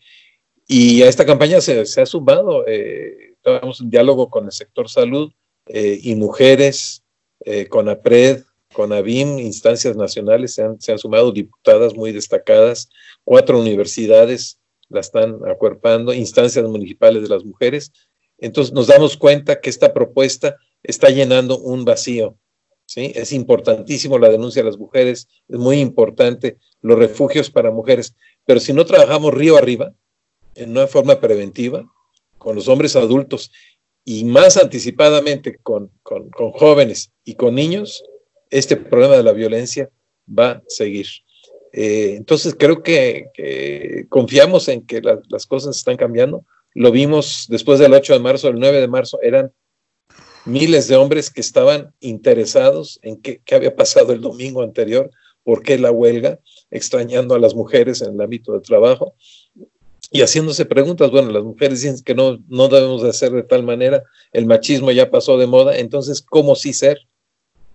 Y a esta campaña se, ha sumado, eh, estamos en diálogo con el sector salud eh, y mujeres, eh, con APRED, con ABIM, instancias nacionales, se han, se han sumado diputadas muy destacadas, cuatro universidades la están acuerpando, instancias municipales de las mujeres. Entonces nos damos cuenta que esta propuesta está llenando un vacío. ¿sí? Es importantísimo la denuncia de las mujeres, es muy importante los refugios para mujeres, pero si no trabajamos río arriba, en una forma preventiva, con los hombres adultos y más anticipadamente con, con, jóvenes y con niños, este problema de la violencia va a seguir. Eh, entonces creo que, confiamos en que las cosas están cambiando. Lo vimos después del 8 de marzo, el 9 de marzo, eran miles de hombres que estaban interesados en qué, había pasado el domingo anterior, por qué la huelga, extrañando a las mujeres en el ámbito de trabajo y haciéndose preguntas, bueno, las mujeres dicen que no, no debemos de hacer de tal manera, el machismo ya pasó de moda, entonces, ¿cómo sí ser?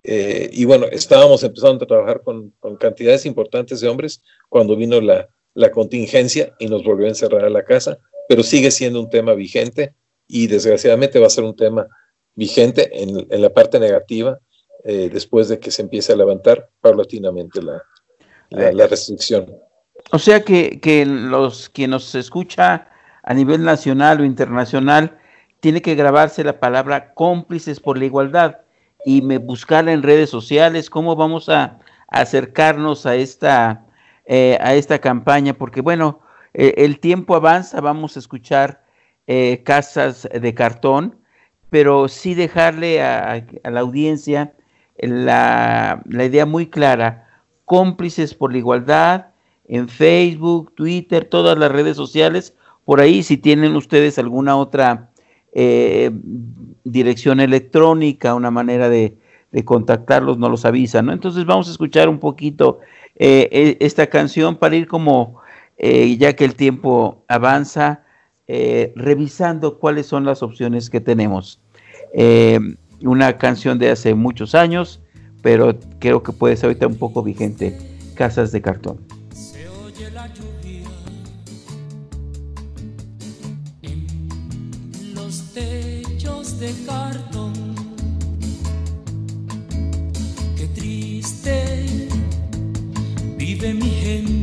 Eh, y bueno, estábamos empezando a trabajar con, cantidades importantes de hombres cuando vino la, contingencia y nos volvió a encerrar a la casa, pero sigue siendo un tema vigente y desgraciadamente va a ser un tema vigente en, la parte negativa eh, después de que se empiece a levantar paulatinamente la, la restricción. O sea que, que los que nos escucha a nivel nacional o internacional tiene que grabarse la palabra cómplices por la igualdad y me buscarla en redes sociales, cómo vamos a, acercarnos a esta, eh, a esta campaña, porque bueno, eh, el tiempo avanza, vamos a escuchar eh, casas de cartón, pero sí dejarle a, la audiencia la, la idea muy clara, cómplices por la igualdad, en Facebook, Twitter, todas las redes sociales. Por ahí, si tienen ustedes alguna otra eh, dirección electrónica, una manera de, contactarlos, no los avisan, ¿no? Entonces vamos a escuchar un poquito eh, e, esta canción para ir como, eh, ya que el tiempo avanza, revisando cuáles son las opciones que tenemos. una canción de hace muchos años, pero creo que puede ser ahorita un poco vigente, Casas de Cartón. de cartón. Qué triste vive mi gente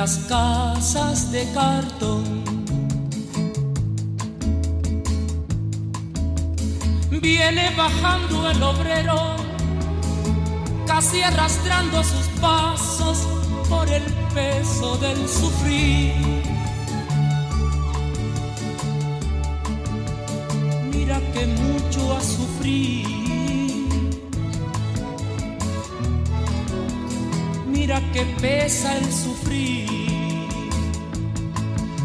las casas de cartón. Viene bajando el obrero, casi arrastrando sus pasos por el peso del sufrir que mucho ha sufrido. Mira que pesa el sufrir.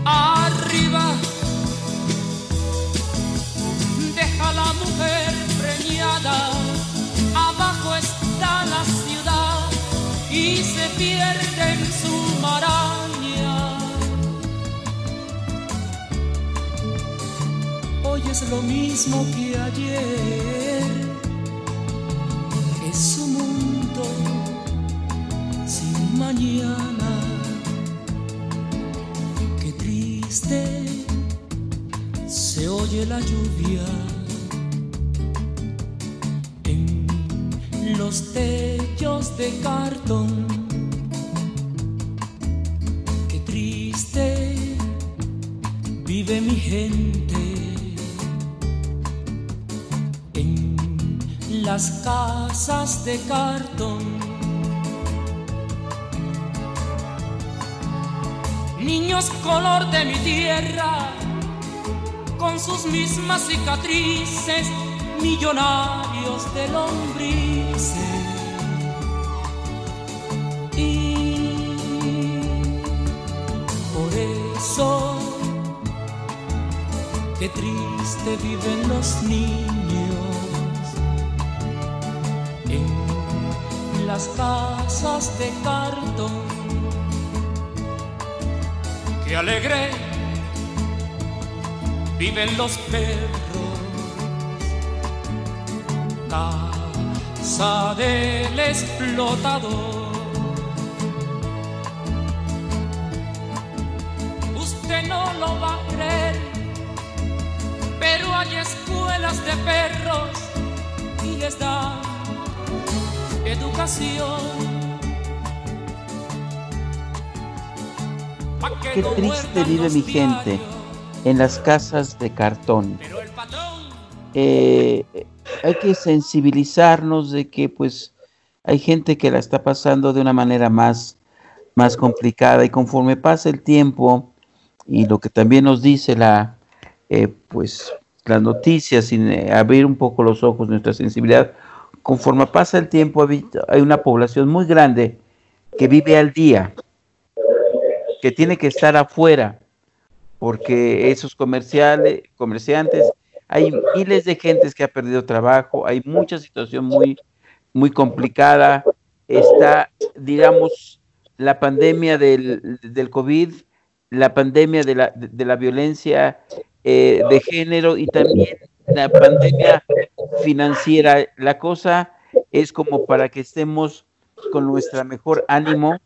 Arriba, deja la mujer preñada. Abajo está la ciudad y se pierde en su maraña. es lo mismo que ayer. Mañana. Qué triste se oye la lluvia en los techos de cartón. Qué triste vive mi gente las casas de cartón. Niños color de mi tierra, con sus mismas cicatrices, millonarios de lombrices. Y por eso, qué triste viven los niños las casas de cartón. Alegre viven los perros. Casa del explotador. Usted no lo va a creer, pero hay escuelas de perros y les dan educación. Qué triste vive mi gente en las casas de cartón. Eh, hay que sensibilizarnos de que pues hay gente que la está pasando de una manera más, más complicada y conforme pasa el tiempo y lo que también nos dice la eh, pues las noticias sin eh, abrir un poco los ojos nuestra sensibilidad conforme pasa el tiempo hay una población muy grande que vive al día que tiene que estar afuera porque esos comerciales comerciantes hay miles de gentes que ha perdido trabajo, hay mucha situación muy, muy complicada. Está, digamos, la pandemia del, del COVID, la pandemia de la, de, la violencia eh, de género y también la pandemia financiera. La cosa es como para que estemos con nuestra mejor ánimo,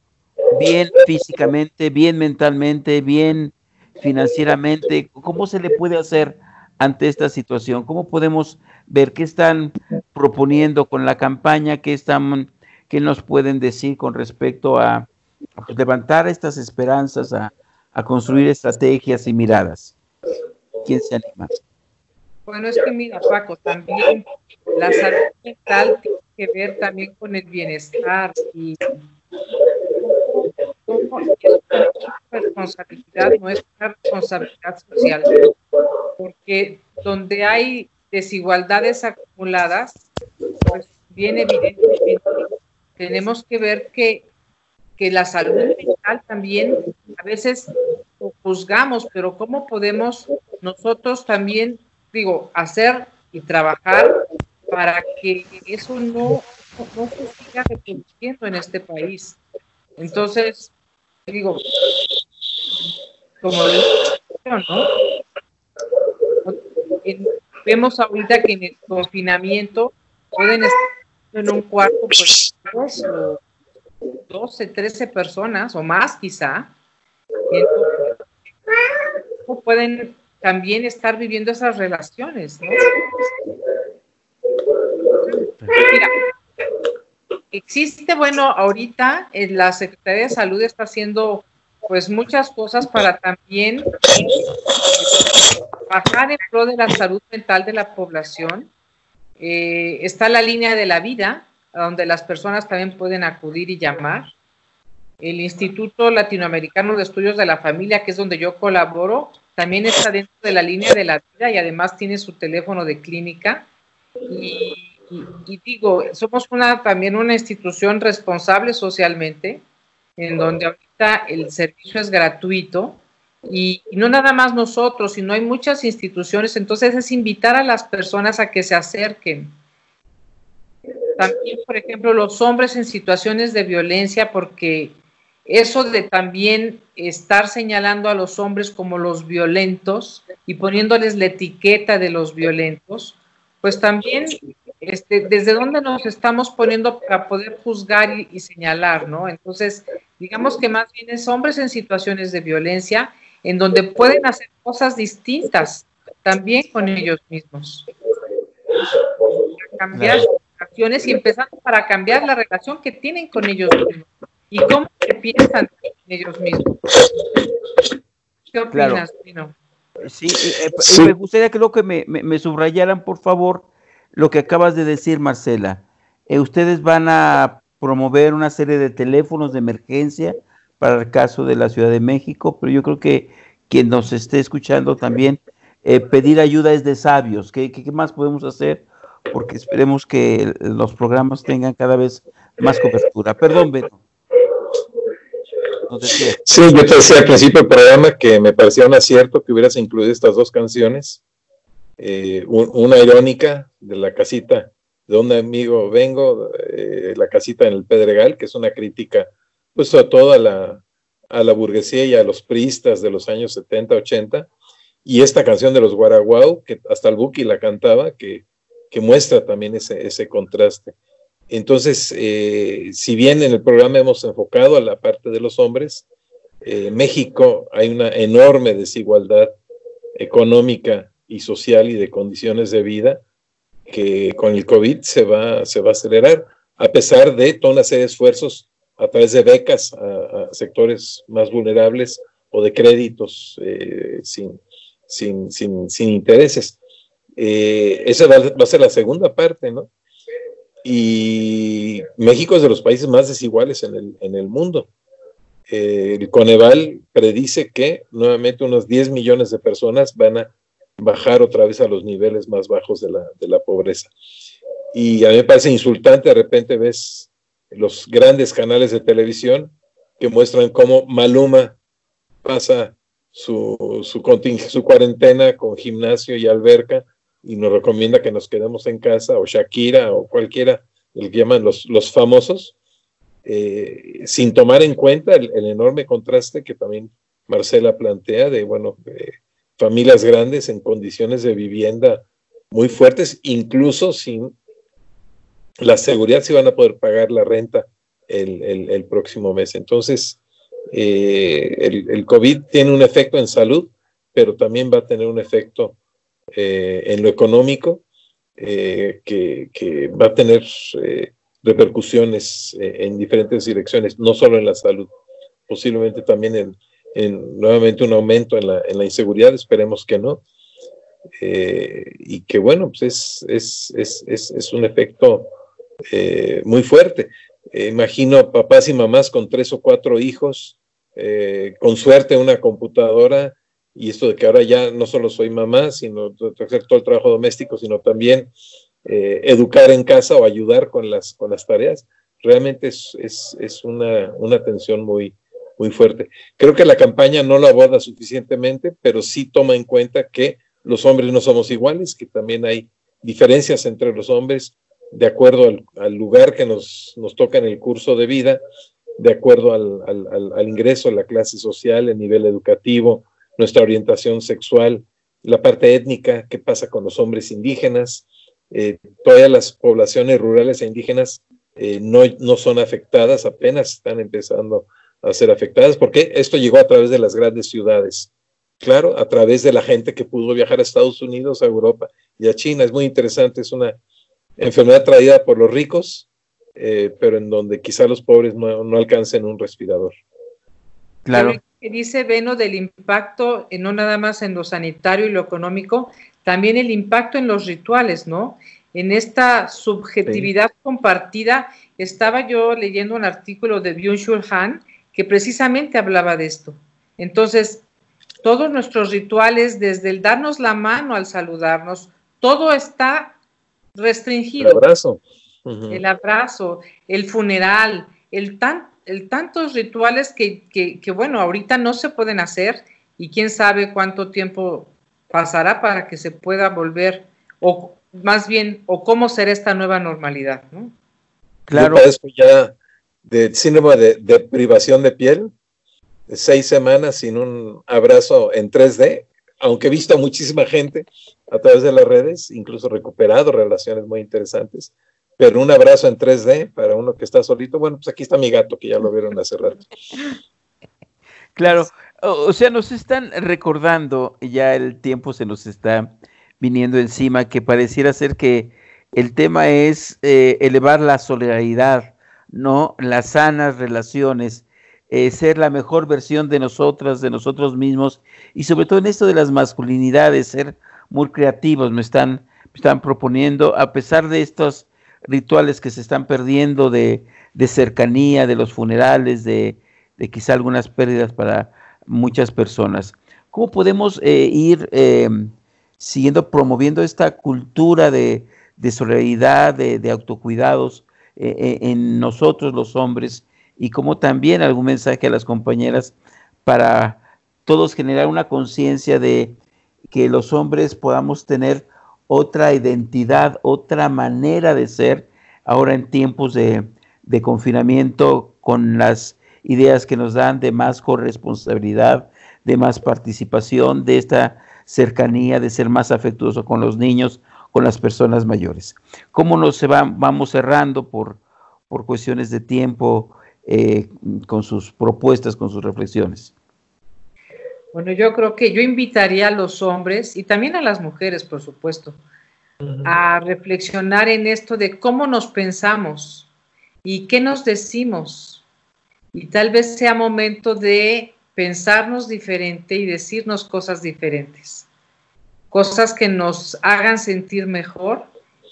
bien físicamente, bien mentalmente, bien financieramente. ¿Cómo se le puede hacer? ante esta situación? ¿Cómo podemos ver qué están proponiendo con la campaña? ¿Qué, están, qué nos pueden decir con respecto a, pues, levantar estas esperanzas, a, construir estrategias y miradas? ¿Quién se anima? Bueno, es que mira, Paco, también la salud mental tiene que ver también con el bienestar y responsabilidad, no es una responsabilidad social, porque donde hay desigualdades acumuladas, pues bien evidentemente tenemos que ver que, que la salud mental también a veces juzgamos, pero ¿cómo podemos nosotros también, digo, hacer y trabajar para que eso no, no se siga reproduciendo en este país? Entonces, digo, como ¿no? vemos ahorita que en el confinamiento pueden estar en un cuarto pues dos, 12, 13 personas o más quizá. Y pueden también estar viviendo esas relaciones, ¿no? Mira, existe, bueno, ahorita en la Secretaría de Salud está haciendo pues muchas cosas para también bajar en pro de la salud mental de la población. Eh, está la línea de la vida, donde las personas también pueden acudir y llamar. El Instituto Latinoamericano de Estudios de la Familia, que es donde yo colaboro, también está dentro de la línea de la vida y además tiene su teléfono de clínica. Y, y digo, somos una, también una institución responsable socialmente en donde ahorita el servicio es gratuito y, no nada más nosotros, sino hay muchas instituciones, entonces es invitar a las personas a que se acerquen. También, por ejemplo, los hombres en situaciones de violencia, porque eso de también estar señalando a los hombres como los violentos y poniéndoles la etiqueta de los violentos, pues también este, desde dónde nos estamos poniendo para poder juzgar y, señalar, ¿no? Entonces, digamos que más bien es hombres en situaciones de violencia, en donde pueden hacer cosas distintas también con ellos mismos. cambiar relaciones y empezando para cambiar la relación que tienen con ellos mismos y cómo se piensan en ellos mismos. ¿Qué opinas, Pino? Sí, eh, eh, me gustaría que lo que me, me subrayaran, por favor, lo que acabas de decir, Marcela. Eh, ustedes van a promover una serie de teléfonos de emergencia para el caso de la Ciudad de México, pero yo creo que quien nos esté escuchando también, eh, pedir ayuda es de sabios. ¿Qué, ¿Qué, más podemos hacer? Porque esperemos que los programas tengan cada vez más cobertura. Perdón, Beto. Sí, yo te decía al principio del programa que me parecía un acierto que hubieras incluido estas dos canciones eh, una irónica de la casita de un amigo vengo, eh, La casita en el Pedregal, que es una crítica, pues a la, a la burguesía y a los priistas de los años 70, 80, y esta canción de los Guaraguao, que hasta el Buki la cantaba, que, que muestra también ese, ese contraste. Entonces, eh, si bien en el programa hemos enfocado a la parte de los hombres, en México hay una enorme desigualdad económica y social y de condiciones de vida que con el COVID se va, se va a acelerar, a pesar de toda una serie de esfuerzos a través de becas a, sectores más vulnerables o de créditos eh, sin, sin, sin, sin, intereses. Eh, esa va, a ser la segunda parte, ¿no? Y México es de los países más desiguales en el, en el mundo. Eh, el Coneval predice que nuevamente unos 10 millones de personas van a bajar otra vez a los niveles más bajos de la, de la pobreza. Y a mí me parece insultante, de repente ves los grandes canales de televisión que muestran cómo Maluma pasa su, su, cuarentena con gimnasio y alberca y nos recomienda que nos quedemos en casa, o Shakira, o cualquiera, el que llaman los, los famosos, eh, sin tomar en cuenta el, enorme contraste que también Marcela plantea de, bueno, familias grandes en condiciones de vivienda muy fuertes, incluso sin la seguridad si van a poder pagar la renta el, próximo mes. Entonces, eh, el, COVID tiene un efecto en salud, pero también va a tener un efecto eh, en lo económico eh, que, va a tener repercusiones en diferentes direcciones, no solo en la salud, posiblemente también en, nuevamente un aumento en la, en la inseguridad, esperemos que no. Eh, y que bueno, pues es, es, es, es un efecto eh, muy fuerte. Eh, imagino papás y mamás con tres o cuatro hijos, con suerte una computadora, y esto de que ahora ya no solo soy mamá, sino hacer todo el trabajo doméstico, sino también educar en casa o ayudar con las, con las tareas, realmente es, una, una tensión muy, muy fuerte. Creo que la campaña no lo aborda suficientemente, pero sí toma en cuenta que los hombres no somos iguales, que también hay diferencias entre los hombres de acuerdo al, lugar que nos, nos, toca en el curso de vida, de acuerdo al, al, ingreso, a la clase social, el nivel educativo, nuestra orientación sexual, la parte étnica, qué pasa con los hombres indígenas. Eh, todas las poblaciones rurales e indígenas eh, no, no son afectadas, apenas están empezando a ser afectadas, porque esto llegó a través de las grandes ciudades. Claro, a través de la gente que pudo viajar a Estados Unidos, a Europa y a China. Es muy interesante, es una enfermedad traída por los ricos, eh, pero en donde quizá los pobres no, no alcancen un respirador. Claro. Que dice Beno del impacto, eh, no nada más en lo sanitario y lo económico, también el impacto en los rituales, ¿no? En esta subjetividad compartida, estaba yo leyendo un artículo de Byung-Chul Han que precisamente hablaba de esto. Entonces, todos nuestros rituales, desde el darnos la mano al saludarnos, todo está restringido. El abrazo. El abrazo, el funeral, el, tan, el tantos rituales que, que, bueno, ahorita no se pueden hacer y quién sabe cuánto tiempo pasará para que se pueda volver, o más bien, o cómo será esta nueva normalidad, ¿no? Claro. ya de síndrome de, privación de piel, seis semanas sin un abrazo en 3D, aunque he visto a muchísima gente a través de las redes, incluso recuperado relaciones muy interesantes, pero un abrazo en 3D para uno que está solito, bueno, pues aquí está mi gato, que ya lo vieron hace rato. Claro, o sea, nos están recordando, ya el tiempo se nos está viniendo encima, que pareciera ser que el tema es eh, elevar la solidaridad, ¿no? Las sanas relaciones, eh, ser la mejor versión de nosotras, de nosotros mismos, y sobre todo en esto de las masculinidades, ser muy creativos, me están, están proponiendo, a pesar de estos rituales que se están perdiendo de, cercanía, de los funerales, de, quizá algunas pérdidas para muchas personas. ¿Cómo podemos eh, ir em, siguiendo promoviendo esta cultura de, solidaridad, de autocuidados eh, eh, en nosotros los hombres y como también algún mensaje a las compañeras para todos generar una conciencia de que los hombres podamos tener otra identidad, otra manera de ser ahora en tiempos de, de confinamiento con las ideas que nos dan de más corresponsabilidad, de más participación, de esta cercanía, de ser más afectuoso con los niños, con las personas mayores. ¿Cómo nos vamos cerrando por, por cuestiones de tiempo eh, con sus propuestas, con sus reflexiones? Bueno, yo creo que yo invitaría a los hombres y también a las mujeres, por supuesto, a reflexionar en esto de cómo nos pensamos y qué nos decimos. Y tal vez sea momento de pensarnos diferente y decirnos cosas diferentes. Cosas que nos hagan sentir mejor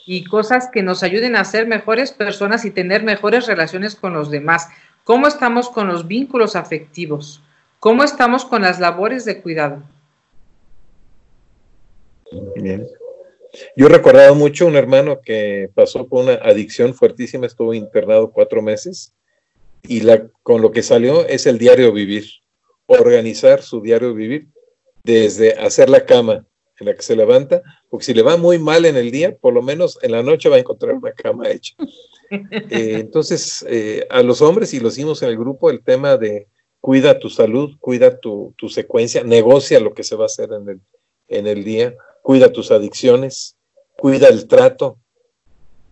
y cosas que nos ayuden a ser mejores personas y tener mejores relaciones con los demás. ¿Cómo estamos con los vínculos afectivos? ¿Cómo estamos con las labores de cuidado? Bien. Yo he recordado mucho un hermano que pasó por una adicción fuertísima, estuvo internado cuatro meses y la, con lo que salió es el diario vivir, organizar su diario vivir desde hacer la cama en la que se levanta, porque si le va muy mal en el día, por lo menos en la noche va a encontrar una cama hecha. Eh, entonces, eh, a los hombres, y lo hicimos en el grupo, el tema de cuida tu salud, cuida tu, tu secuencia, negocia lo que se va a hacer en el, en el día, cuida tus adicciones, cuida el trato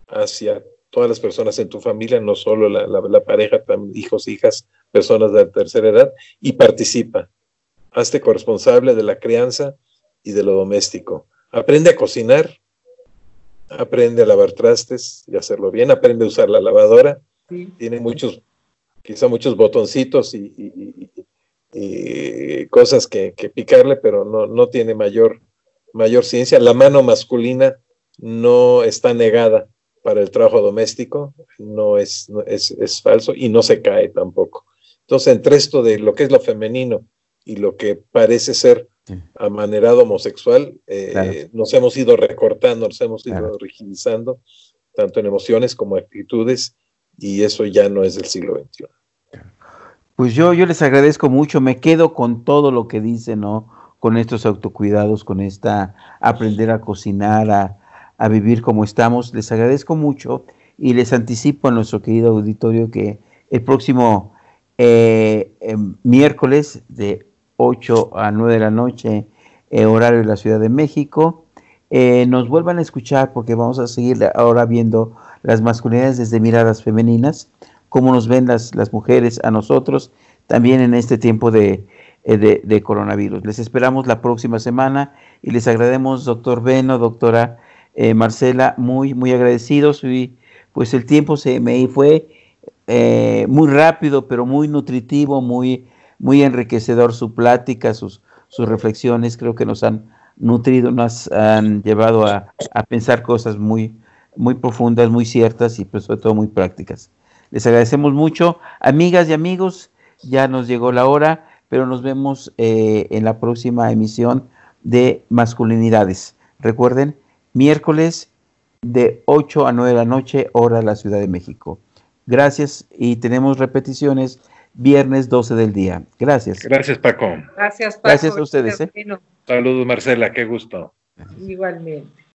hacia todas las personas en tu familia, no solo la, la, pareja, hijos, hijas, personas de la tercera edad, y participa. Hazte corresponsable de la crianza y de lo doméstico. Aprende a cocinar, aprende a lavar trastes y hacerlo bien, aprende a usar la lavadora. Tiene muchos, quizá muchos botoncitos y, cosas que, que, picarle, pero no, no tiene mayor mayor ciencia. La mano masculina no está negada para el trabajo doméstico, no es, es, falso y no se cae tampoco. Entonces, entre esto de lo que es lo femenino y lo que parece ser amanerado homosexual, eh, nos hemos ido recortando, nos hemos ido rigidizando, tanto en emociones como actitudes, y eso ya no es del siglo XXI. Pues yo, yo les agradezco mucho, me quedo con todo lo que dicen, ¿no? con estos autocuidados, con esta aprender a cocinar, a, vivir como estamos. Les agradezco mucho y les anticipo a nuestro querido auditorio que el próximo eh, em, miércoles de 8 a 9 de la noche, eh, horario de la Ciudad de México, eh, nos vuelvan a escuchar porque vamos a seguir ahora viendo las masculinidades desde miradas femeninas, cómo nos ven las, las mujeres a nosotros, también en este tiempo de, eh, de, coronavirus. Les esperamos la próxima semana y les agradecemos, doctor Beno, doctora Marcela, muy, muy agradecidos. Y pues el tiempo se me fue muy rápido, pero muy nutritivo, muy, muy enriquecedor su plática, sus, sus reflexiones, creo que nos han nutrido, nos han llevado a, a pensar cosas muy, muy profundas, muy ciertas y pues sobre todo muy prácticas. Les agradecemos mucho. Amigas y amigos, ya nos llegó la hora pero nos vemos eh, en la próxima emisión de Masculinidades. Recuerden, miércoles de 8 a 9 de la noche, hora de la Ciudad de México. Gracias y tenemos repeticiones viernes 12 del día. Gracias. Gracias, Paco. Gracias, Paco. Gracias a ustedes. ¿eh? Saludos, Marcela, qué gusto. Igualmente.